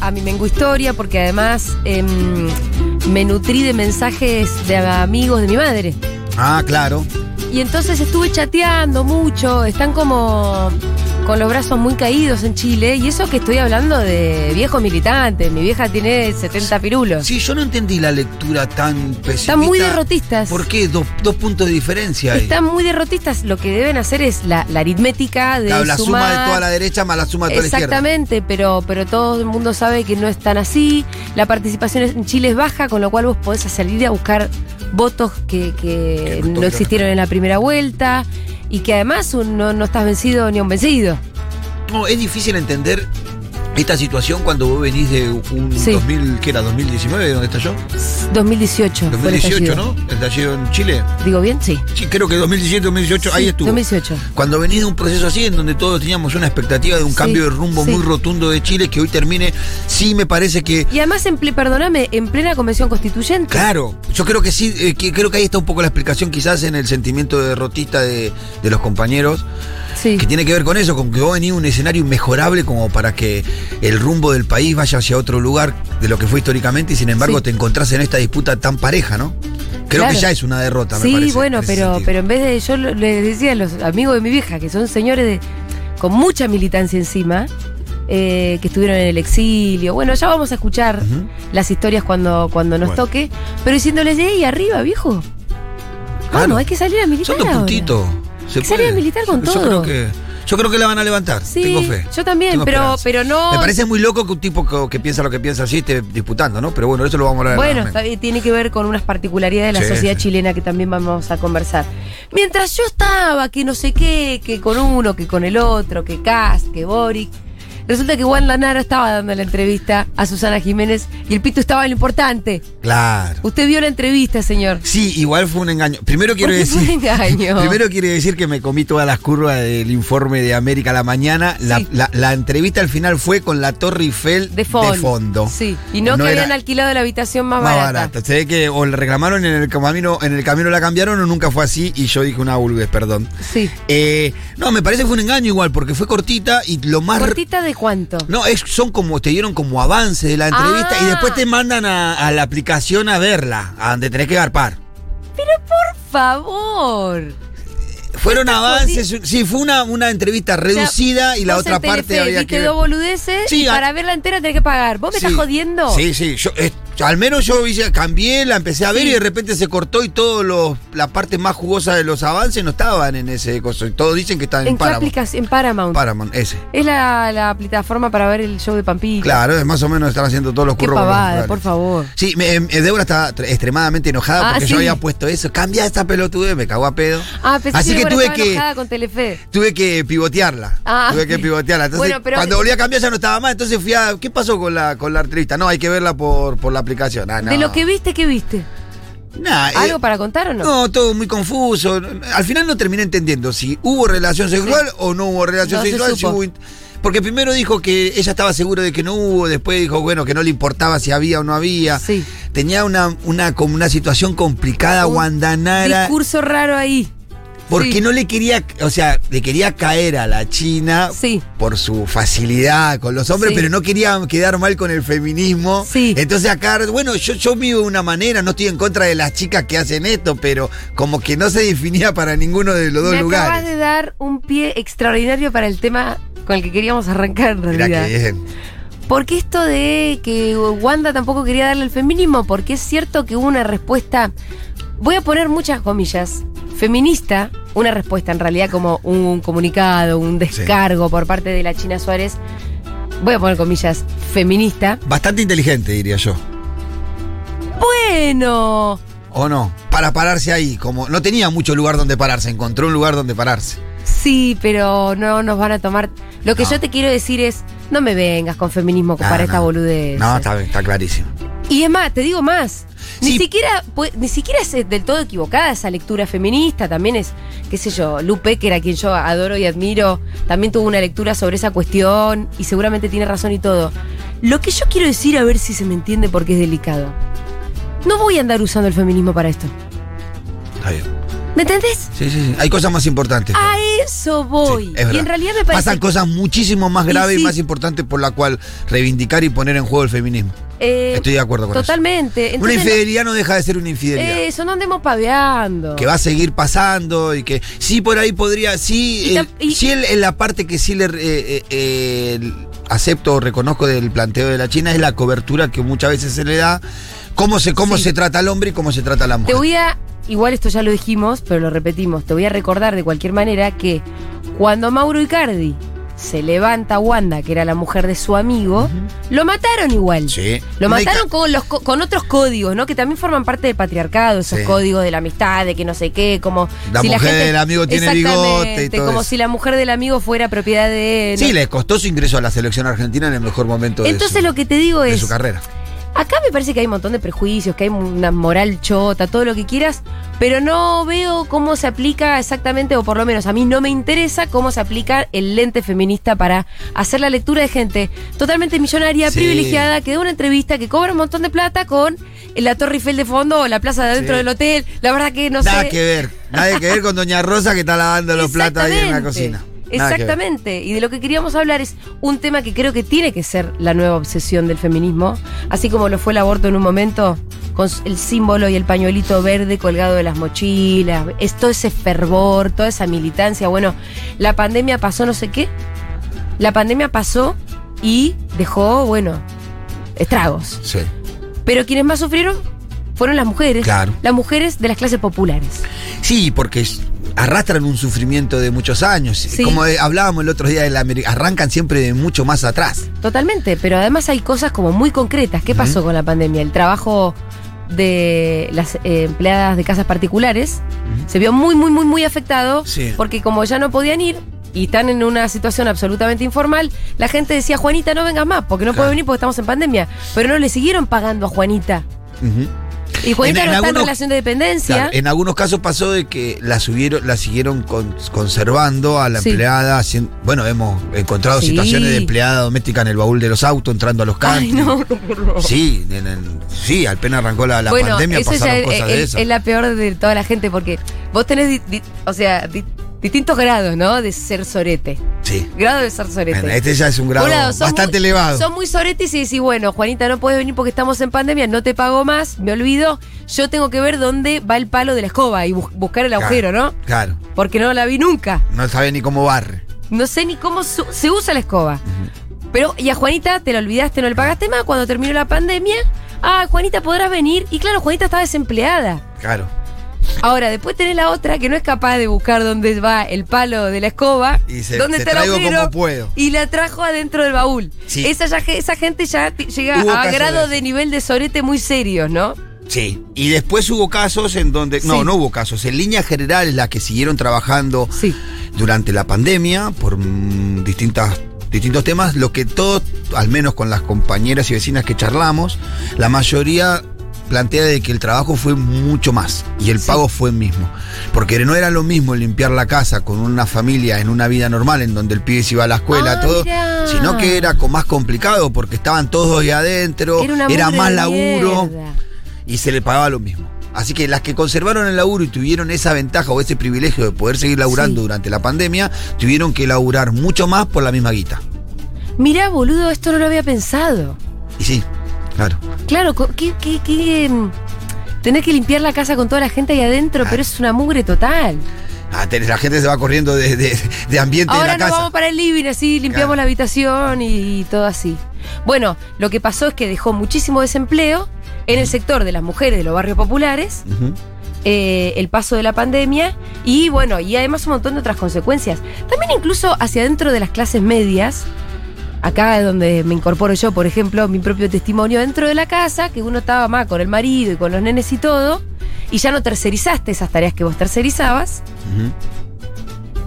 a, a mi Mengo Historia porque además em, me nutrí de mensajes de amigos de mi madre. Ah, claro. Y entonces estuve chateando mucho, están como con los brazos muy caídos en Chile, y eso que estoy hablando de viejo militante, mi vieja tiene 70 pirulos. Sí, yo no entendí la lectura tan pesimista. Están muy derrotistas. ¿Por qué? Dos, dos puntos de diferencia ahí. Están muy derrotistas, lo que deben hacer es la, la aritmética de Claro, la suma de toda la derecha más la suma de toda la izquierda. Exactamente, pero, pero todo el mundo sabe que no es tan así. La participación en Chile es baja, con lo cual vos podés salir a buscar votos que, que no existieron en la primera vuelta y que además no, no estás vencido ni un vencido. No, es difícil entender esta situación cuando vos venís de un Sí. 2000, ¿qué era? ¿2019? ¿Dónde yo? 2018. fue el 2018, estallido. ¿no? El estallido en Chile. ¿Digo bien? Sí. Sí, creo que 2017, 2018, ahí Sí, estuvo. 2018. Cuando venís de un proceso así, en donde todos teníamos una expectativa de un Sí, cambio de rumbo muy rotundo de Chile, que hoy termine, sí me parece que Y además, en perdóname, en plena convención constituyente. Claro, yo creo que sí, eh, que creo que ahí está un poco la explicación quizás en el sentimiento derrotista de, de los compañeros, Sí. que tiene que ver con eso, con que vos venís a un escenario inmejorable como para que el rumbo del país vaya hacia otro lugar de lo que fue históricamente y sin embargo Sí. te encontrás en esta disputa tan pareja, ¿no? Creo Claro. que ya es una derrota, me Sí, parece. bueno, pero, sentido. pero en vez de, yo les decía a los amigos de mi vieja, que son señores de, con mucha militancia encima, eh, que estuvieron en el exilio, bueno, ya vamos a escuchar las historias cuando, cuando nos Bueno. toque, pero diciéndoles, ¡ey, arriba, viejo! Vamos, Claro. hay que salir a militar Son dos ahora". puntitos. Se puede. militar con yo, todo. Yo creo, que, yo creo que la van a levantar. Sí, Tengo fe. yo también, Tengo pero, esperanza. pero no... Me parece muy loco que un tipo que, que piensa lo que piensa así esté disputando, ¿no? Pero bueno, eso lo vamos a hablar. Bueno, está tiene que ver con unas particularidades de la Sí, sociedad sí. chilena que también vamos a conversar. Mientras yo estaba, que no sé qué, que con uno, que con el otro, que Cast, que Boric. Resulta que Juan Lanara estaba dando la entrevista a Susana Jiménez y el pito estaba en lo importante. Claro. Usted vio la entrevista, señor. Sí, igual fue un engaño. Primero quiero ¿Por qué fue decir. un engaño? Primero quiero decir que me comí todas las curvas del informe de América a la mañana. La, Sí. la- la entrevista al final fue con la Torre Eiffel De fondo. fondo. Sí. Y no, que habían alquilado la habitación más, más barata. barata. Se ve que o le reclamaron en el camino, en el camino la cambiaron o nunca fue así y yo dije una vulguez, perdón. Sí. Eh, no, me parece que fue un engaño igual porque fue cortita y lo más ¿Cortita de cuánto? no, es, son como, te dieron como avance de la entrevista Ah. y después te mandan a, a la aplicación a verla, a donde tenés que garpar. Por favor. Fueron avances, sí, fue una, una entrevista reducida y la otra parte había que... dos boludeces Sí, y a- para verla entera tenés que pagar. ¿Vos me Sí. estás jodiendo? Sí, sí, yo, eh, al menos yo hice- cambié, la empecé a ver Sí. y de repente se cortó y los, la parte más jugosa de los avances no estaban en ese coso. Todos dicen que estaban en, ¿En qué Paramount. En Paramount. Paramount, ese. es la, la plataforma para ver el show de Pampita. Claro, más o menos están haciendo todos los Qué curros. pavada, rurales. por favor. Sí, me, em, Débora estaba tr- extremadamente enojada Ah, porque sí. yo había puesto eso. Cambia esta pelotudez, me cagó a pedo. Ah, pensé Así que Débora tuve que, con Telefe. tuve que pivotearla. Ah, tuve que pivotearla. Entonces, Bueno, pero- cuando volví a cambiar ya no estaba más. Entonces fui a. ¿Qué pasó con la, con la entrevista? No, hay que verla por, por la aplicación. Ah, no. De lo que viste, ¿qué viste? Nah, eh, ¿Algo para contar o no? No, todo muy confuso. Al final no terminé entendiendo si hubo relación sexual o no hubo relación No se sexual. si hubo porque primero dijo que ella estaba segura de que no hubo, después dijo, bueno, que no le importaba si había o no había. Sí. Tenía una, una, como una situación complicada, Un Guandanara. Discurso raro ahí. Porque Sí. no le quería, o sea, le quería caer a la China Sí. por su facilidad con los hombres, Sí. pero no quería quedar mal con el feminismo. Sí. Entonces acá, bueno, yo, yo vivo de una manera, no estoy en contra de las chicas que hacen esto, pero como que no se definía para ninguno de los dos Me acabas lugares. de dar un pie extraordinario para el tema con el que queríamos arrancar en Mirá realidad. bien. Porque esto de que Wanda tampoco quería darle el feminismo, porque es cierto que hubo una respuesta, voy a poner muchas comillas, feminista, una respuesta en realidad como un comunicado, un descargo por parte de la China Suárez, voy a poner comillas, feminista. Bastante inteligente, diría yo. Bueno, ¿O no? Para pararse ahí, como no tenía mucho lugar donde pararse, encontró un lugar donde pararse. sí, pero no nos van a tomar... Lo que No. yo te quiero decir es, no me vengas con feminismo No, para no. esta boludez. No, está, está clarísimo. Y es más, te digo más. Ni Sí. siquiera, ni siquiera es eh, del todo equivocada esa lectura feminista. También es, qué sé yo, Lupe, que era quien yo adoro y admiro, también tuvo una lectura sobre esa cuestión y seguramente tiene razón y todo. Lo que yo quiero decir, a ver si se me entiende porque es delicado. No voy a andar usando el feminismo para esto. Está bien. ¿Me entendés? Sí, sí, sí. Hay cosas más importantes. A eso voy. Sí, es y en realidad me parece Pasan cosas muchísimo más graves y, sí. más importantes por la cual reivindicar y poner en juego el feminismo. eh, Estoy de acuerdo con Totalmente. eso. Una Entonces, infidelidad no deja de ser una infidelidad. Eso, no andemos paveando. que va a seguir pasando y que sí por ahí podría, sí, eh, y- sí en, en la parte que sí le eh, eh, eh, acepto o reconozco del planteo de la China es la cobertura que muchas veces se le da, cómo se, cómo Sí. se trata al hombre y cómo se trata a la mujer. Te voy a, igual esto ya lo dijimos, pero lo repetimos, te voy a recordar de cualquier manera que cuando Mauro Icardi se levanta a Wanda, que era la mujer de su amigo, lo mataron igual. Sí. Lo mataron con, los, con otros códigos, ¿no? Que también forman parte del patriarcado, esos Sí. códigos de la amistad, de que no sé qué, como... La mujer del amigo tiene bigote y todo como eso. si la mujer del amigo fuera propiedad de... Sí, no- le costó su ingreso a la selección argentina en el mejor momento de, Entonces su, lo que te digo de es... su carrera. Acá me parece que hay un montón de prejuicios, que hay una moral chota, todo lo que quieras, pero no veo cómo se aplica exactamente, o por lo menos a mí no me interesa cómo se aplica el lente feminista para hacer la lectura de gente totalmente millonaria, Sí. privilegiada, que da una entrevista, que cobra un montón de plata con la Torre Eiffel de fondo o la plaza de adentro Sí. del hotel. La verdad que no Nada sé. que ver, nada que ver con Doña Rosa que está lavando los platos ahí en la cocina. Que. Exactamente. Y de lo que queríamos hablar es un tema que creo que tiene que ser la nueva obsesión del feminismo, así como lo fue el aborto en un momento, con el símbolo y el pañuelito verde colgado de las mochilas, es todo ese fervor, toda esa militancia. Bueno, la pandemia pasó no sé qué. La pandemia pasó y dejó, bueno, estragos. Sí. Pero quienes más sufrieron fueron las mujeres. Claro. Las mujeres de las clases populares. Sí, porque es- arrastran un sufrimiento de muchos años. Sí. Como eh, hablábamos el otro día, de la arrancan siempre de mucho más atrás. Totalmente, pero además hay cosas como muy concretas. ¿Qué pasó con la pandemia? El trabajo de las eh, empleadas de casas particulares se vio muy, muy, muy, muy afectado Sí. porque como ya no podían ir y están en una situación absolutamente informal, la gente decía, Juanita, no vengas más, porque no Claro. puede venir porque estamos en pandemia. Pero no le siguieron pagando a Juanita. Ujú. Y Juanita En- en no en algunos- relación de dependencia. Claro, en algunos casos pasó de que la subieron, la siguieron con- conservando a la Sí. empleada. hacien- bueno, hemos encontrado Sí. situaciones de empleada doméstica en el baúl de los autos, entrando a los Ay, country. no, no. Sí, en sí, apenas arrancó la, la bueno, pandemia, ya pasaron es, cosas de es- esas. es la peor de toda la gente porque vos tenés, di- di- o sea, di- distintos grados, ¿no? De ser sorete. Sí. Grado de ser sorete. Bueno, este ya es un grado lado, bastante muy- elevado. Son muy soretes y decís, bueno, Juanita, no puedes venir porque estamos en pandemia, no te pago más, me olvido. Yo tengo que ver dónde va el palo de la escoba y bus- buscar el Claro, agujero, ¿no? Claro. Porque no la vi nunca. No sabe ni cómo barre. No sé ni cómo se usa la escoba. Pero, y a Juanita te la olvidaste, no le pagaste más cuando terminó la pandemia. Ah, Juanita, podrás venir. Y claro, Juanita está desempleada. Claro. Ahora, después tenés la otra que no es capaz de buscar dónde va el palo de la escoba, Y se- dónde está el agujero, puedo. y la trajo adentro del baúl. Sí. Esa, ya, esa gente ya llega Hubo a grado de de nivel de sorete muy serios, ¿no? Sí. Y después hubo casos en donde. No, Sí. no hubo casos. En líneas generales, las que siguieron trabajando Sí. durante la pandemia por mm, distintas distintos temas, lo que todos, al menos con las compañeras y vecinas que charlamos, la mayoría plantea de que el trabajo fue mucho más y el Sí. pago fue el mismo. Porque no era lo mismo limpiar la casa con una familia en una vida normal en donde el pibe se iba a la escuela, Ah, todo, mirá. sino que era más complicado porque estaban todos ahí adentro, Era, más laburo mierda. y se le pagaba lo mismo. Así que las que conservaron el laburo y tuvieron esa ventaja o ese privilegio de poder seguir laburando Sí. durante la pandemia, tuvieron que laburar mucho más por la misma guita. Mirá, boludo, esto no lo había pensado. Y sí, claro. Claro, ¿qué, qué, qué, em, Tenés que limpiar la casa con toda la gente ahí adentro, Ah. pero es una mugre total. Ah, tenés- la gente se va corriendo de, de- de ambiente Ahora de la nos casa. vamos para el living, así limpiamos Claro. la habitación y, todo así. Bueno, lo que pasó es que dejó muchísimo desempleo en el sector de las mujeres de los barrios populares, eh, el paso de la pandemia y bueno, y además un montón de otras consecuencias. También incluso hacia adentro de las clases medias, acá es donde me incorporo yo, por ejemplo, mi propio testimonio dentro de la casa, que uno estaba más con el marido y con los nenes y todo, y ya no tercerizaste esas tareas que vos tercerizabas. Ujú.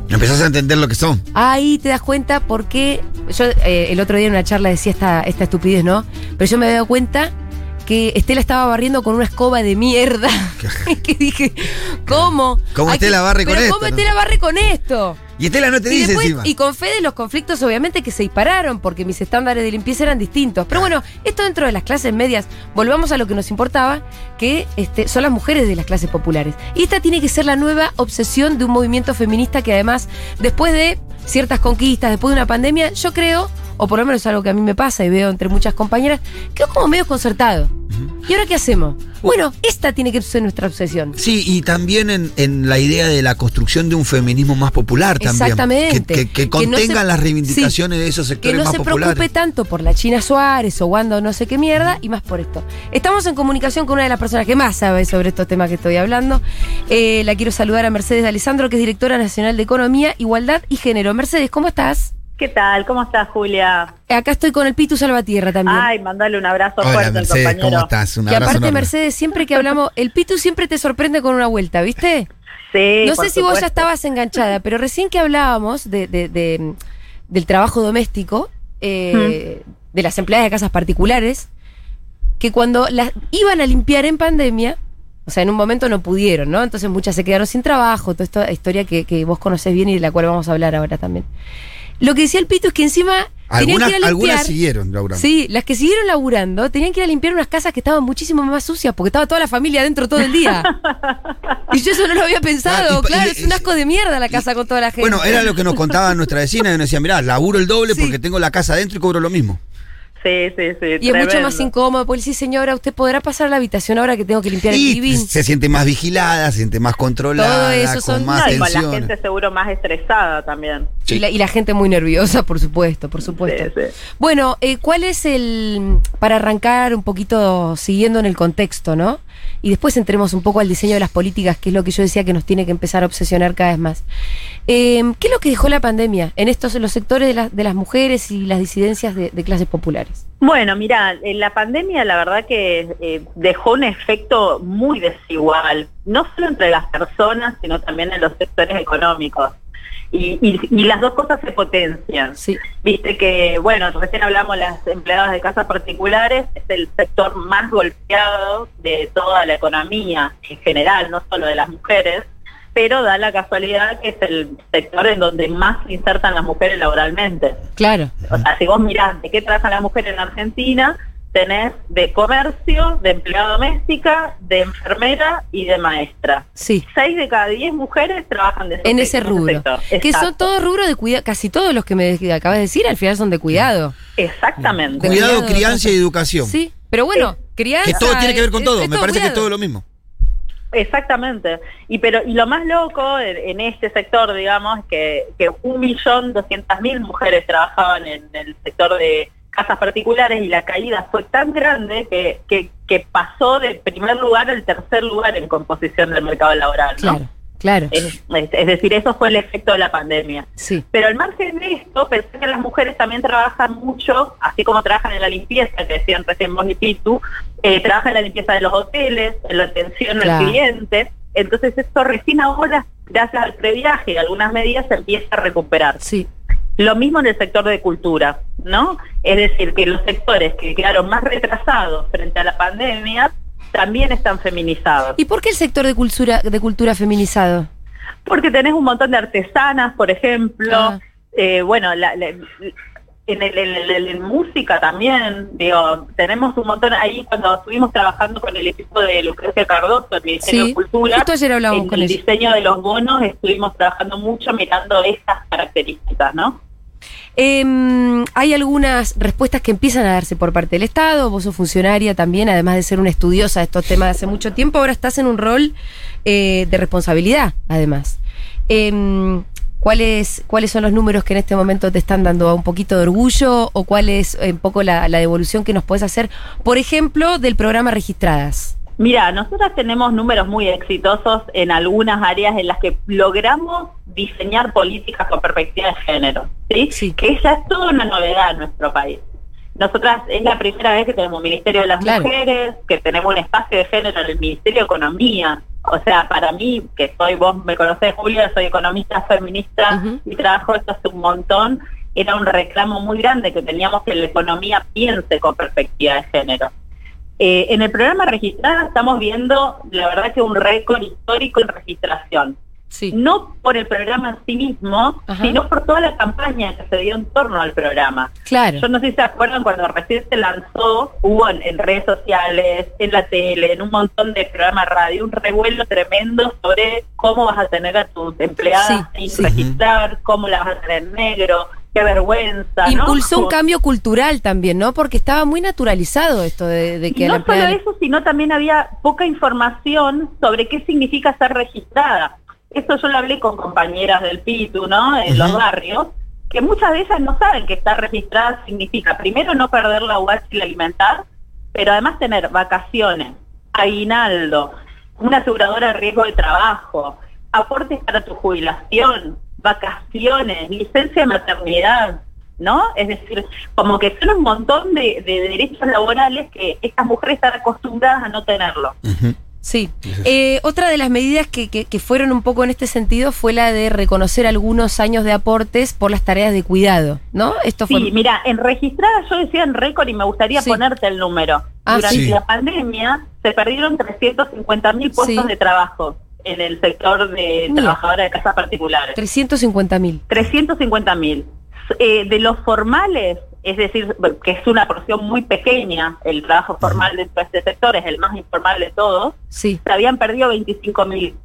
Empezás a entender lo que son. Ahí te das cuenta por qué. Yo eh, el otro día en una charla decía esta, esta estupidez, ¿no? Pero yo me había dado cuenta que Estela estaba barriendo con una escoba de mierda. que dije, ¿cómo? ¿Cómo Estela barre con esto, ¿Cómo? Estela barre con esto? Y Estela no te y, dice después- encima. y con Fede los conflictos obviamente que se dispararon porque mis estándares de limpieza eran distintos. Pero bueno, esto dentro de las clases medias, volvamos a lo que nos importaba, que este, son las mujeres de las clases populares. Y esta tiene que ser la nueva obsesión de un movimiento feminista que además, después de ciertas conquistas, después de una pandemia, yo creo, o por lo menos es algo que a mí me pasa y veo entre muchas compañeras, quedó como medio concertado. ¿Y ahora qué hacemos? Bueno, esta tiene que ser nuestra obsesión. Sí, y también en, en la idea de la construcción de un feminismo más popular también. Exactamente. Que, que- que Que no se- las reivindicaciones de esos que sectores no más se populares. preocupe tanto por la China Suárez o Wanda o no sé qué mierda y más por esto. Estamos en comunicación con una de las personas que más sabe sobre estos temas que estoy hablando. Eh, la quiero saludar a Mercedes de Alessandro, que es directora nacional de Economía, Igualdad y Género. Mercedes, ¿cómo estás? ¿Qué tal? ¿Cómo estás, Julia? Acá estoy con el Pitu Salvatierra también. Ay, mandale un abrazo Hola, fuerte al Mercedes, compañero. ¿cómo estás? Un que abrazo aparte, enorme. Mercedes, siempre que hablamos, el Pitu siempre te sorprende con una vuelta, ¿viste? Sí, no por sé si vos ya estabas enganchada, pero recién que hablábamos de, de- de- del trabajo doméstico, eh, de las empleadas de casas particulares, que cuando las iban a limpiar en pandemia, o sea, en un momento no pudieron, ¿no? Entonces muchas se quedaron sin trabajo, toda esta historia que, que vos conocés bien y de la cual vamos a hablar ahora también. Lo que decía el Pito es que encima tenían Algunas, que ir a limpiar. algunas siguieron, Laura. Sí, las que siguieron laburando tenían que ir a limpiar unas casas que estaban muchísimo más sucias porque estaba toda la familia adentro todo el día. y yo eso no lo había pensado. Ah, y claro, y- es un asco de mierda la casa con toda la gente. Bueno, era lo que nos contaba nuestra vecina, y nos decía, mirá, laburo el doble Sí. porque tengo la casa adentro y cobro lo mismo. Sí, sí, sí. y es mucho más incómodo porque sí, señora, usted podrá pasar a la habitación ahora que tengo que limpiar el Y living. se siente más vigilada, se siente más controlada, Todo eso con son- más No, y con la tensión. gente seguro más estresada también. Sí. Y, la, y la gente muy nerviosa, por supuesto, por supuesto. Sí, sí. Bueno, eh, ¿cuál es el, para arrancar un poquito siguiendo en el contexto, ¿no? Y después entremos un poco al diseño de las políticas, que es lo que yo decía que nos tiene que empezar a obsesionar cada vez más. Eh, ¿Qué es lo que dejó la pandemia en estos en los sectores de, la- de las mujeres y las disidencias de, de clases populares? Bueno, mira, la pandemia la verdad que eh, dejó un efecto muy desigual, no solo entre las personas, sino también en los sectores económicos. Y, y- y las dos cosas se potencian. Sí, Viste que, bueno, recién hablamos las empleadas de casas particulares, es el sector más golpeado de toda la economía en general, no solo de las mujeres, pero da la casualidad que es el sector en donde más se insertan las mujeres laboralmente. claro. O sea, si vos mirás de qué trabaja la mujer en Argentina, tenés de comercio, de empleada doméstica, de enfermera y de maestra. Sí. Seis de cada diez mujeres trabajan de En ese rubro. sector. Que son todos rubros de cuidado, casi todos los que me acabas de decir al final son de cuidado. Exactamente. Cuidado, Cuidado, crianza y educación. Sí, pero bueno, crianza. Que todo tiene que ver con es- todo, es me parece que es cuidado. todo lo mismo. Exactamente. Y pero y lo más loco en, en este sector, digamos, es que, que un millón doscientas mil mujeres trabajaban en el sector de casas particulares y la caída fue tan grande que, que, que pasó de primer lugar al tercer lugar en composición del mercado laboral. ¿no? Claro, claro. Es, es- es decir, eso fue el efecto de la pandemia. Sí. Pero al margen de esto, pensé que las mujeres también trabajan mucho, así como trabajan en la limpieza, que decían recién vos y Pitu, eh, trabajan en la limpieza de los hoteles, en la atención Claro. al cliente. Entonces esto recién ahora, gracias al previaje y algunas medidas, se empieza a recuperar. Sí. Lo mismo en el sector de cultura, ¿no? Es decir, que los sectores que quedaron más retrasados frente a la pandemia también están feminizados. ¿Y por qué el sector de cultura, de cultura feminizado? Porque tenés un montón de artesanas, por ejemplo, Ah. eh, bueno, la- la- en, el- en el- en el- en música también, digo, tenemos un montón, ahí cuando estuvimos trabajando con el equipo de Lucrecia Cardoso, el Ministerio Sí. de Cultura, Justo ayer hablábamos en con el ella. diseño de los bonos estuvimos trabajando mucho mirando estas características, ¿no? Em, hay algunas respuestas que empiezan a darse por parte del Estado. Vos sos funcionaria también, además de ser una estudiosa de estos temas hace mucho tiempo, ahora estás en un rol eh, de responsabilidad, además. Em, ¿cuáles, ¿Cuáles son los números que en este momento te están dando un poquito de orgullo o cuál es eh, un poco la, la devolución que nos puedes hacer, por ejemplo, del programa Registradas? Mira, nosotras tenemos números muy exitosos en algunas áreas en las que logramos diseñar políticas con perspectiva de género, ¿sí? Sí. Que esa es toda una novedad en nuestro país. Nosotras es la primera vez que tenemos un Ministerio de las Claro. Mujeres, que tenemos un espacio de género en el Ministerio de Economía. O sea, para mí, que soy, vos me conocés, Julia, soy economista feminista Ujú. y trabajo esto hace un montón, era un reclamo muy grande que teníamos que la economía piense con perspectiva de género. Eh, en el programa registrado estamos viendo, la verdad que un récord histórico en registración. Sí. no por el programa en sí mismo, Ajá. sino por toda la campaña que se dio en torno al programa. Claro. Yo no sé si se acuerdan cuando recién se lanzó, hubo en, en redes sociales, en la tele, en un montón de programas radio, un revuelo tremendo sobre cómo vas a tener a tus empleadas Sí, sin sí. registrar, cómo las vas a tener en negro, qué vergüenza. ¿no? Impulsó un cambio cultural también, ¿no? Porque estaba muy naturalizado esto de, de que Y no solo eso, sino también había poca información sobre qué significa ser registrada. Eso yo lo hablé con compañeras del PITU, ¿no? En los barrios, que muchas de ellas no saben que estar registrada significa, primero, no perder la UH y la alimentar, pero además tener vacaciones, aguinaldo, una aseguradora de riesgo de trabajo, aportes para tu jubilación, vacaciones, licencia de maternidad, ¿no? Es decir, como que son un montón de, de derechos laborales que estas mujeres están acostumbradas a no tenerlo. Sí. Eh, otra de las medidas que, que- que fueron un poco en este sentido fue la de reconocer algunos años de aportes por las tareas de cuidado, ¿no? Esto fue... Sí, mira, en registrada yo decía en récord y me gustaría Sí. ponerte el número. Ah, Durante sí. la pandemia se perdieron 350 mil puestos Sí. de trabajo en el sector de Mira. trabajadoras de casas particulares. 350 mil. 350 mil. Eh, de los formales, es decir, que es una porción muy pequeña, el trabajo formal dentro de este sector es el más informal de todos, Sí. se habían perdido 25 mil.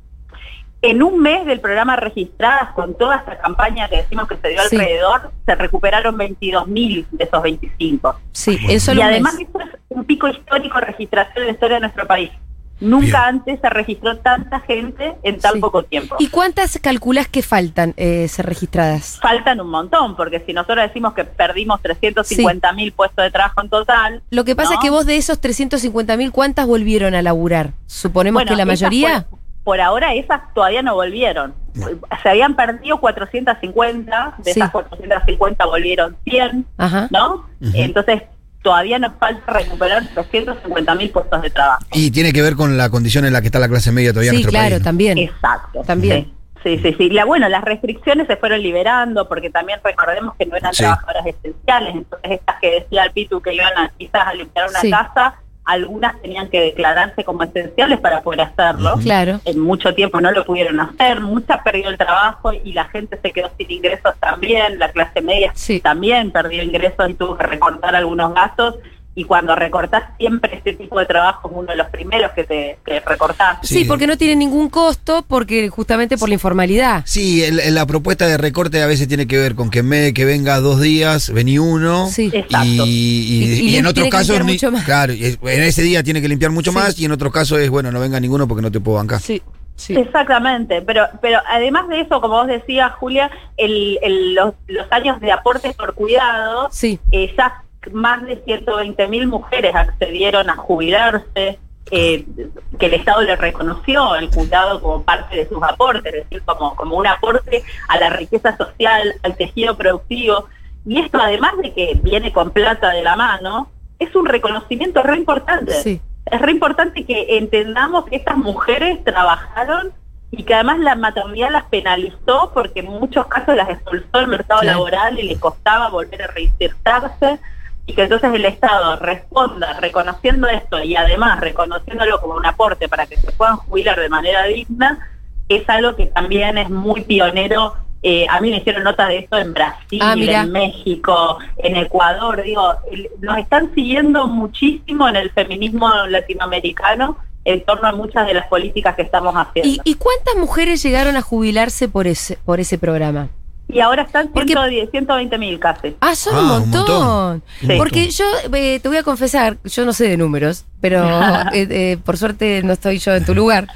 En un mes del programa registradas, con toda esta campaña que decimos que se dio Sí. alrededor, se recuperaron 22 mil de esos 25. Sí, en solo y además mes. esto es un pico histórico de registración en la historia de nuestro país. Nunca Bien. antes se registró tanta gente en tan Sí. poco tiempo. ¿Y cuántas calculas que faltan eh, ser registradas? Faltan un montón, porque si nosotros decimos que perdimos 350 mil puestos de trabajo en total. Lo que pasa ¿no? es que vos de esos 350 mil, ¿cuántas volvieron a laburar? Suponemos Bueno, que la mayoría. Por, por ahora esas todavía no volvieron. Se habían perdido 450, de Sí. esas 450 volvieron 100, Ajá. ¿no? Entonces todavía nos falta recuperar 350 mil puestos de trabajo. Y tiene que ver con la condición en la que está la clase media todavía en Sí, nuestro claro, país. ¿no? también. Exacto. También. Sí, sí, sí. La, bueno, las restricciones se fueron liberando porque también recordemos que no eran Sí. trabajadoras esenciales. Entonces, estas que decía el Pitu que iban a, quizás a limpiar una Sí. casa, algunas tenían que declararse como esenciales para poder hacerlo. Claro. En mucho tiempo no lo pudieron hacer, mucha perdió el trabajo y la gente se quedó sin ingresos también. La clase media Sí. también perdió ingresos y tuvo que recortar algunos gastos. Y cuando recortás siempre este tipo de trabajo es uno de los primeros que te que recortás. Sí. Sí. porque no tiene ningún costo, porque justamente por la informalidad. Sí, el- el- la propuesta de recorte a veces tiene que ver con que en vez de que venga dos días, vení uno. Sí. Y, y- Y- y y en otros casos, ni- claro, en ese día tiene que limpiar mucho Sí. más y en otros casos es, bueno, no venga ninguno porque no te puedo bancar. Sí. Sí. Exactamente, pero pero además de eso, como vos decías, Julia, el, el- los, los años de aportes por cuidado, Sí. eh, ya más de 120 mil mujeres accedieron a jubilarse, eh, que el Estado le reconoció el cuidado como parte de sus aportes, es decir, como, como un aporte a la riqueza social, al tejido productivo. Y esto, además de que viene con plata de la mano, es un reconocimiento re importante. Sí. Es re importante que entendamos que estas mujeres trabajaron y que además la maternidad las penalizó porque en muchos casos las expulsó del mercado laboral y les costaba volver a reinsertarse y que entonces el Estado responda reconociendo esto y además reconociéndolo como un aporte para que se puedan jubilar de manera digna, es algo que también es muy pionero. Eh, a mí me hicieron nota de esto en Brasil, Ah, en México, en Ecuador. Digo, nos están siguiendo muchísimo en el feminismo latinoamericano en torno a muchas de las políticas que estamos haciendo. ¿Y, y cuántas mujeres llegaron a jubilarse por ese, por ese programa? Y ahora están Porque- 110, 120 mil casi. Ah, son Ah, un un montón. Sí. Porque yo eh, te voy a confesar, yo no sé de números, pero eh, eh, por suerte no estoy yo en tu lugar.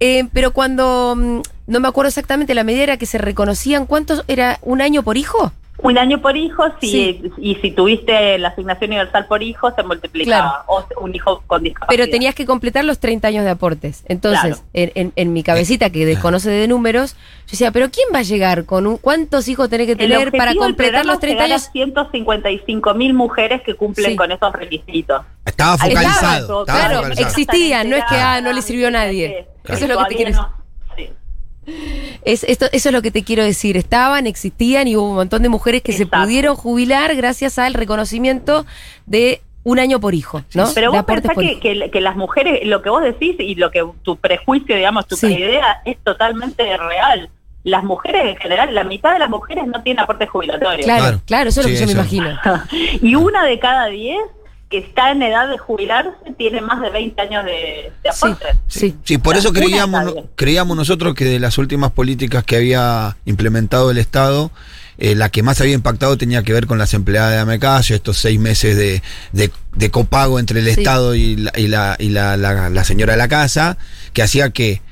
Eh, pero cuando, mm, no me acuerdo exactamente, la medida era que se reconocían, ¿cuántos era un año por hijo? Un año por hijo, si, Sí. y si tuviste la asignación universal por hijo, se multiplicaba. O un hijo con discapacidad. Pero tenías que completar los 30 años de aportes. Entonces, Claro. en, en- en mi cabecita que desconoce de números, yo decía, pero ¿quién va a llegar con un, cuántos hijos tenés que tener para completar los 30 es llegar años? a 155 mil mujeres que cumplen Sí. con esos requisitos. Estaba focalizado. estaba, estaba claro, focalizado. existía, no es que, ah, no le sirvió a nadie. Claro. Eso es lo que te no. Es, esto, eso es lo que te quiero decir. Estaban, existían y hubo un montón de mujeres que se pudieron jubilar gracias al reconocimiento de un año por hijo, ¿no? Pero vos pensás por que, que, que las mujeres, lo que vos decís y lo que tu prejuicio, digamos, tu Sí. idea es totalmente real. Las mujeres en general, la mitad de las mujeres no tienen aporte jubilatorio. Claro, Claro. claro, eso es lo que yo me imagino. y una de cada diez que está en edad de jubilarse tiene más de 20 años de, aporte. sí. Sí, por eso creíamos, creíamos nosotros que de las últimas políticas que había implementado el Estado, eh, la que más había impactado tenía que ver con las empleadas de Amecasio, estos seis meses de, de- de copago entre el Sí. Estado y, la, y, la, y la- la- la señora de la casa, que hacía que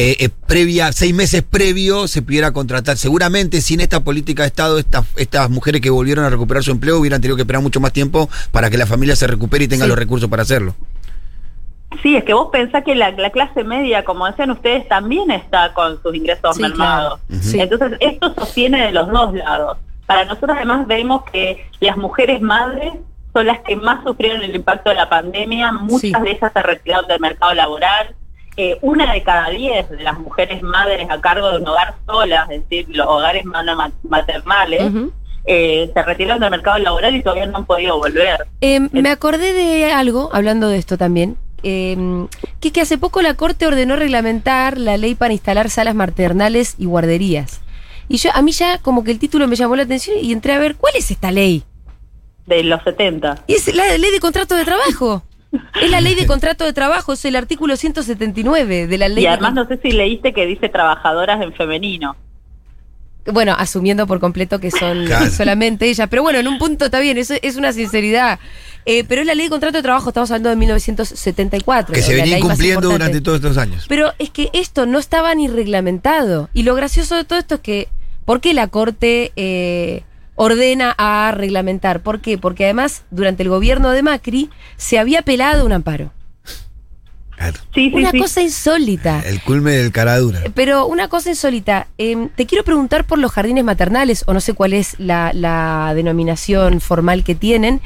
eh, eh, previa, seis meses previo se pudiera contratar. Seguramente sin esta política de Estado, estas, estas mujeres que volvieron a recuperar su empleo hubieran tenido que esperar mucho más tiempo para que la familia se recupere y tenga Sí. los recursos para hacerlo. Sí, es que vos pensás que la, la clase media, como decían ustedes, también está con sus ingresos Sí, mermados. claro. Entonces, esto sostiene de los dos lados. Para nosotros además vemos que las mujeres madres son las que más sufrieron el impacto de la pandemia, muchas Sí. de ellas se retiraron del mercado laboral. Eh, una de cada diez de las mujeres madres a cargo de un hogar solas, es decir, los hogares maternales, eh, se retiraron del mercado laboral y todavía no han podido volver. Eh, me acordé de algo, hablando de esto también, eh, que es que hace poco la Corte ordenó reglamentar la ley para instalar salas maternales y guarderías. Y yo, a mí ya como que el título me llamó la atención y entré a ver, ¿cuál es esta ley? De los 70. Y es la ley de contrato de trabajo. Es la ley de contrato de trabajo, es el artículo 179 de la ley Y de además no sé si leíste que dice trabajadoras en femenino. Bueno, asumiendo por completo que son Claro. solamente ellas. Pero bueno, en un punto está bien, eso es una sinceridad. Eh, pero es la ley de contrato de trabajo, estamos hablando de 1974. Que se venía incumpliendo durante todos estos años. Pero es que esto no estaba ni reglamentado. Y lo gracioso de todo esto es que, ¿por qué la Corte eh, ordena a reglamentar? ¿Por qué? Porque además, durante el gobierno de Macri, se había pelado un amparo. Claro. Sí, sí, Una sí. cosa insólita. El culme del caradura. Pero una cosa insólita, em, te quiero preguntar por los jardines maternales, o no sé cuál es la, la denominación formal que tienen,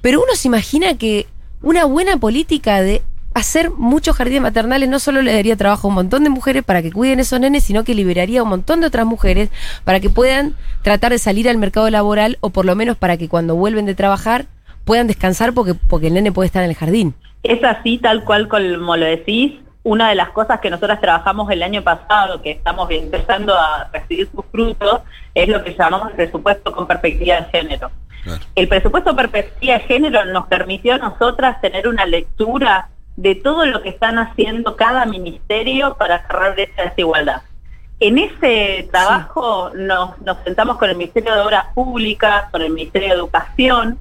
pero uno se imagina que una buena política de hacer muchos jardines maternales no solo le daría trabajo a un montón de mujeres para que cuiden esos nenes, sino que liberaría a un montón de otras mujeres para que puedan tratar de salir al mercado laboral o por lo menos para que cuando vuelven de trabajar puedan descansar porque, porque el nene puede estar en el jardín. Es así, tal cual como lo decís. Una de las cosas que nosotras trabajamos el año pasado, que estamos empezando a recibir sus frutos, es lo que llamamos el presupuesto con perspectiva de género. Claro. El presupuesto perspectiva de género nos permitió a nosotras tener una lectura de todo lo que están haciendo cada ministerio para cerrar esa desigualdad. En ese trabajo nos, nos sentamos con el Ministerio de Obras Públicas, con el Ministerio de Educación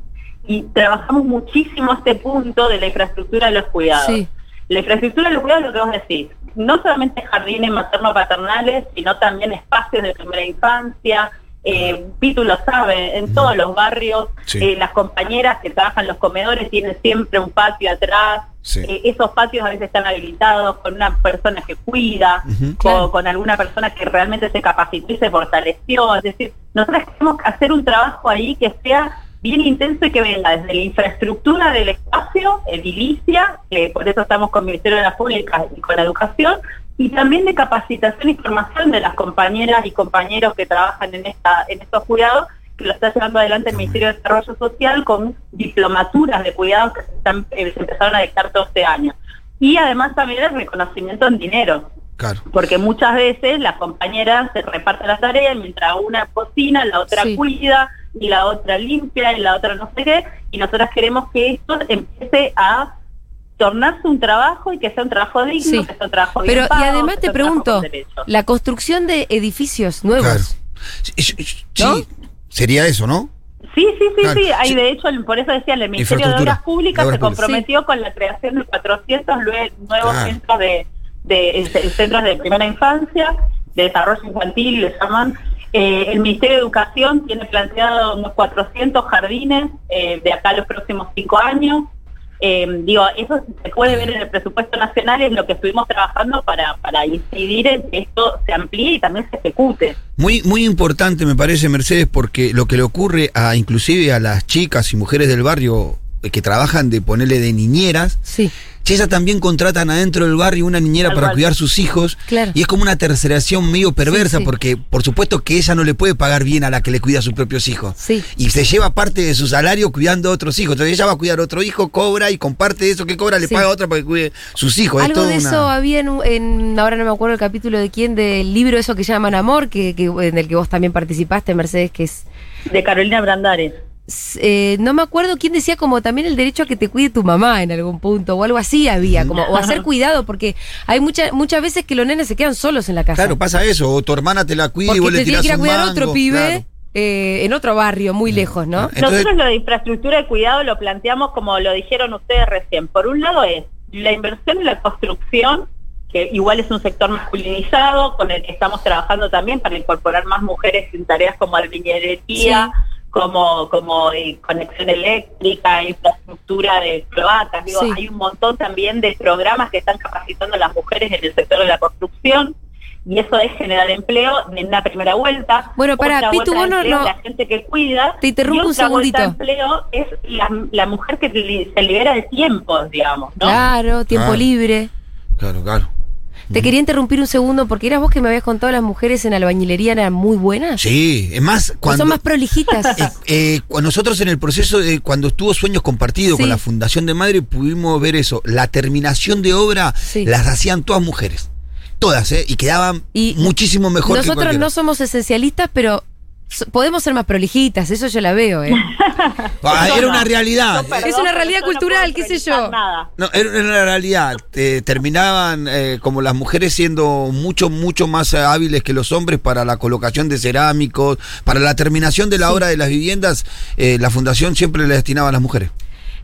y trabajamos muchísimo este punto de la infraestructura de los cuidados. Sí. La infraestructura de los cuidados es lo que vos decís. No solamente jardines materno-paternales, sino también espacios de primera infancia. Eh, Pitu lo sabe, en todos los barrios, Sí. eh, las compañeras que trabajan en los comedores tienen siempre un patio atrás. Sí. Eh, esos patios a veces están habilitados con una persona que cuida, Ujú. con, Claro. con alguna persona que realmente se capacitó y se fortaleció. Es decir, nosotros queremos hacer un trabajo ahí que sea bien intenso y que venga desde la infraestructura del espacio, edilicia, que por eso estamos con el Ministerio de las Públicas y con la educación, y también de capacitación y formación de las compañeras y compañeros que trabajan en esta en estos cuidados, que lo está llevando adelante el Ministerio de Desarrollo Social con diplomaturas de cuidados que se, están, eh, se empezaron a dictar todo este año. Y además también el reconocimiento en dinero, Claro. porque muchas veces las compañeras se reparten las tareas, mientras una cocina, la otra Sí. cuida, y la otra limpia, y la otra no sé qué, y nosotras queremos que esto empiece a tornarse un trabajo y que sea un trabajo digno, Sí. que sea un trabajo bien Pero, y pago, además que te pregunto, la construcción de edificios nuevos. Claro. Sí, sí, sí, ¿No? Sería eso, ¿no? Sí, sí, sí, Claro, sí. Ahí de hecho, el- por eso decía, el Ministerio de Obras Públicas de se públicas. comprometió con la creación de 400 lue- nuevos centros de, de, eh, centros de primera infancia, de desarrollo infantil, le llaman. Eh, el Ministerio de Educación tiene planteado unos 400 jardines eh, de acá a los próximos cinco años. Eh, digo, eso se puede ver en el presupuesto nacional, es lo que estuvimos trabajando para, para incidir en que esto se amplíe y también se ejecute. Muy, muy importante me parece, Mercedes, porque lo que le ocurre a inclusive a las chicas y mujeres del barrio que trabajan de ponerle de niñeras. Sí. Y ellas también contratan adentro del barrio una niñera para cual. cuidar sus hijos. Claro. Y es como una terceración medio perversa, sí. porque por supuesto que ella no le puede pagar bien a la que le cuida a sus propios hijos. Sí. Y se lleva parte de su salario cuidando a otros hijos. Entonces ella va a cuidar a otro hijo, cobra y con parte de eso que cobra le Sí. paga a otra para que cuide sus hijos. Es Algo toda de una- eso había en, un- en- ahora no me acuerdo el capítulo de quién, del libro eso que llaman Amor, que, que- en el que vos también participaste, Mercedes, que es... De Carolina Brandari. Eh, no me acuerdo quién decía como también el derecho a que te cuide tu mamá en algún punto o algo así había, como o a ser cuidado porque hay muchas muchas veces que los nenes se quedan solos en la casa. Claro, pasa eso. O tu hermana te la cuida y vos le te tiene tirás que ir a cuidar mango, otro pibe claro. eh, en otro barrio muy lejos, ¿no? Entonces- Nosotros lo de infraestructura de cuidado lo planteamos como lo dijeron ustedes recién. Por un lado es la inversión en la construcción, que igual es un sector masculinizado, con el que estamos trabajando también para incorporar más mujeres en tareas como albañilería, como, como eh, conexión eléctrica, infraestructura de cloacas. Digo, Sí. hay un montón también de programas que están capacitando a las mujeres en el sector de la construcción. Y eso es generar empleo en una primera vuelta. Bueno, pará, Otra Pitu, vos no- la gente que cuida. Te interrumpo y un vuelta de segundito. empleo es la, la mujer que li- se libera de tiempos, digamos, ¿no? Claro, tiempo Claro. libre. Claro, claro. Te quería interrumpir un segundo porque eras vos que me habías contado las mujeres en albañilería eran muy buenas. Sí, es más, cuando. son más prolijitas. Eh, eh, nosotros en el proceso de cuando estuvo Sueños Compartidos Sí. con la Fundación de Madre pudimos ver eso. La terminación de obra Sí. las hacían todas mujeres. Todas, ¿eh? Y quedaban Y muchísimo mejor Nosotros no somos esencialistas, pero podemos ser más prolijitas, eso yo la veo, ¿eh? Ah, era no. una realidad. Es una realidad no cultural, qué sé yo. Nada. No, era una realidad. Te- terminaban eh, como las mujeres siendo mucho, mucho más eh, hábiles que los hombres para la colocación de cerámicos, para la terminación de la Sí. obra de las viviendas. eh, la fundación siempre le destinaba a las mujeres.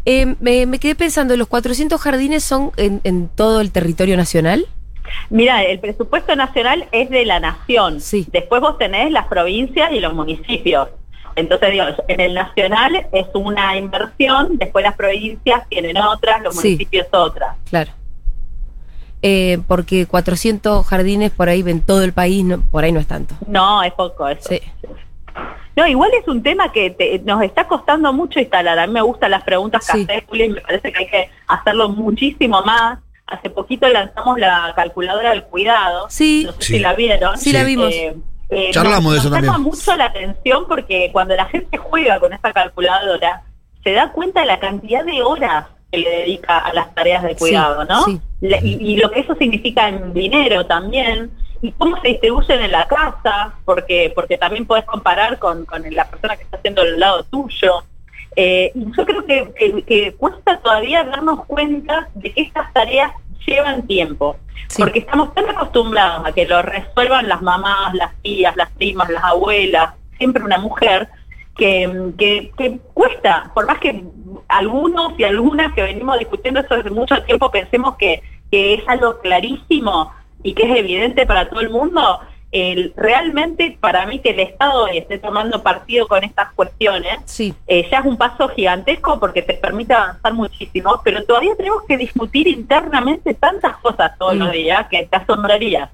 Eh, me, me quedé pensando, ¿los 400 jardines son en, en todo el territorio nacional? Mira, el presupuesto nacional es de la nación. Sí. Después vos tenés las provincias y los municipios. Entonces, digo, en el nacional es una inversión, después las provincias tienen otras, los Sí. municipios otras. Claro. Eh, porque 400 jardines por ahí en todo el país, no, por ahí no es tanto. No, es poco eso. Sí. No, igual es un tema que te- nos está costando mucho instalar. A mí me gustan las preguntas que Sí. haces, Juli, me parece que hay que hacerlo muchísimo más. Hace poquito lanzamos la calculadora del cuidado. Sí. No sé Sí. si la vieron. Sí, la vimos. Eh, eh, Charlamos nos- de eso nos llama mucho la atención porque cuando la gente juega con esta calculadora, se da cuenta de la cantidad de horas que le dedica a las tareas de Sí, cuidado, ¿no? sí. Le- y, y lo que eso significa en dinero también, y cómo se distribuyen en la casa, porque porque también puedes comparar con, con la persona que está haciendo al lado tuyo. Eh, yo creo que, que- que cuesta todavía darnos cuenta de que estas tareas llevan tiempo, Sí. porque estamos tan acostumbrados a que lo resuelvan las mamás, las tías, las primas, las abuelas, siempre una mujer, que, que, que cuesta, por más que algunos y algunas que venimos discutiendo esto desde mucho tiempo pensemos que, que es algo clarísimo y que es evidente para todo el mundo, el- realmente para mí que el Estado esté tomando partido con estas cuestiones Sí. eh, ya es un paso gigantesco porque te permite avanzar muchísimo, pero todavía tenemos que discutir internamente tantas cosas todos Mm. los días que te asombraría.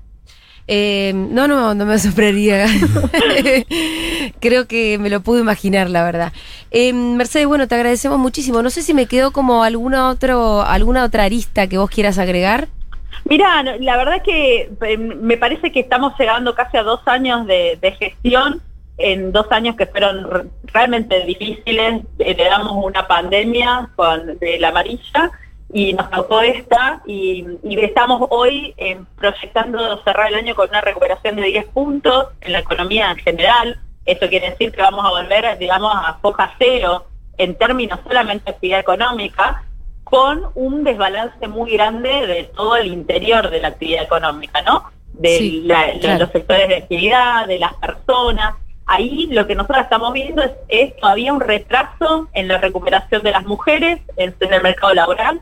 Eh, no, no, no me asombraría. Creo que me lo pude imaginar, la verdad. Eh, Mercedes, bueno, te agradecemos muchísimo. No sé si me quedó como alguna otro, alguna otra arista que vos quieras agregar. Mira, la verdad es que eh, me parece que estamos llegando casi a dos años de, gestión, en dos años que fueron re- realmente difíciles, heredamos una pandemia de la amarilla y nos tocó esta y, estamos hoy eh, proyectando cerrar el año con una recuperación de 10 puntos en la economía en general. Esto quiere decir que vamos a volver, digamos, a foja cero en términos solamente de actividad económica, con un desbalance muy grande de todo el interior de la actividad económica, ¿no? De Sí, la- la- claro. los sectores de actividad, de las personas. Ahí lo que nosotros estamos viendo es, es todavía un retraso en la recuperación de las mujeres en, en el mercado laboral.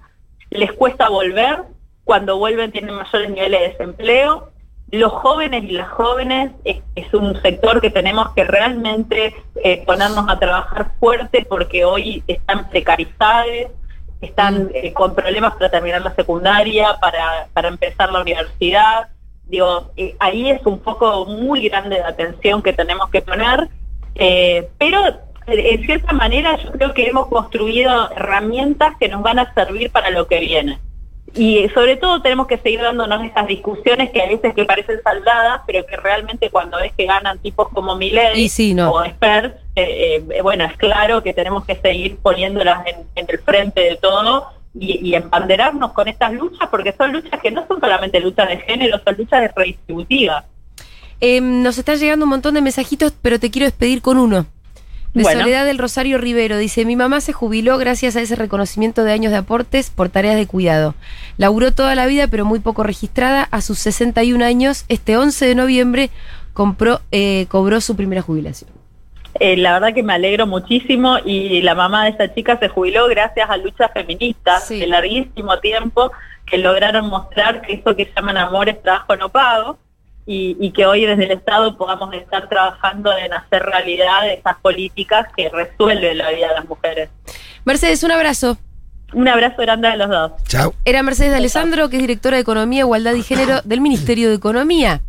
Les cuesta volver, cuando vuelven tienen mayores niveles de desempleo. Los jóvenes y las jóvenes es, es un sector que tenemos que realmente eh, ponernos a trabajar fuerte porque hoy están precarizados, están eh, con problemas para terminar la secundaria, para, para empezar la universidad. Digo, eh, ahí es un foco muy grande de atención que tenemos que poner, eh, pero en cierta manera yo creo que hemos construido herramientas que nos van a servir para lo que viene. Y sobre todo tenemos que seguir dándonos estas discusiones que a veces que parecen saldadas, pero que realmente cuando ves que ganan tipos como Millet sí, no. o Spert, eh, eh, bueno, es claro que tenemos que seguir poniéndolas en, en el frente de todo y, y, embanderarnos con estas luchas, porque son luchas que no son solamente luchas de género, son luchas redistributivas. Eh, nos está llegando un montón de mensajitos, pero te quiero despedir con uno. De Bueno. Soledad del Rosario Rivero dice, mi mamá se jubiló gracias a ese reconocimiento de años de aportes por tareas de cuidado. Laburó toda la vida pero muy poco registrada. A sus 61 años, este 11 de noviembre, compró, eh, cobró su primera jubilación. Eh, la verdad que me alegro muchísimo y la mamá de esta chica se jubiló gracias a luchas feministas Sí. de larguísimo tiempo que lograron mostrar que eso que llaman amor es trabajo no pago y, y que hoy desde el Estado podamos estar trabajando en hacer realidad esas políticas que resuelven la vida de las mujeres. Mercedes, un abrazo. Un abrazo grande a los dos. Chao. Era Mercedes de Alessandro, que es directora de Economía, Igualdad y Género del Ministerio de Economía.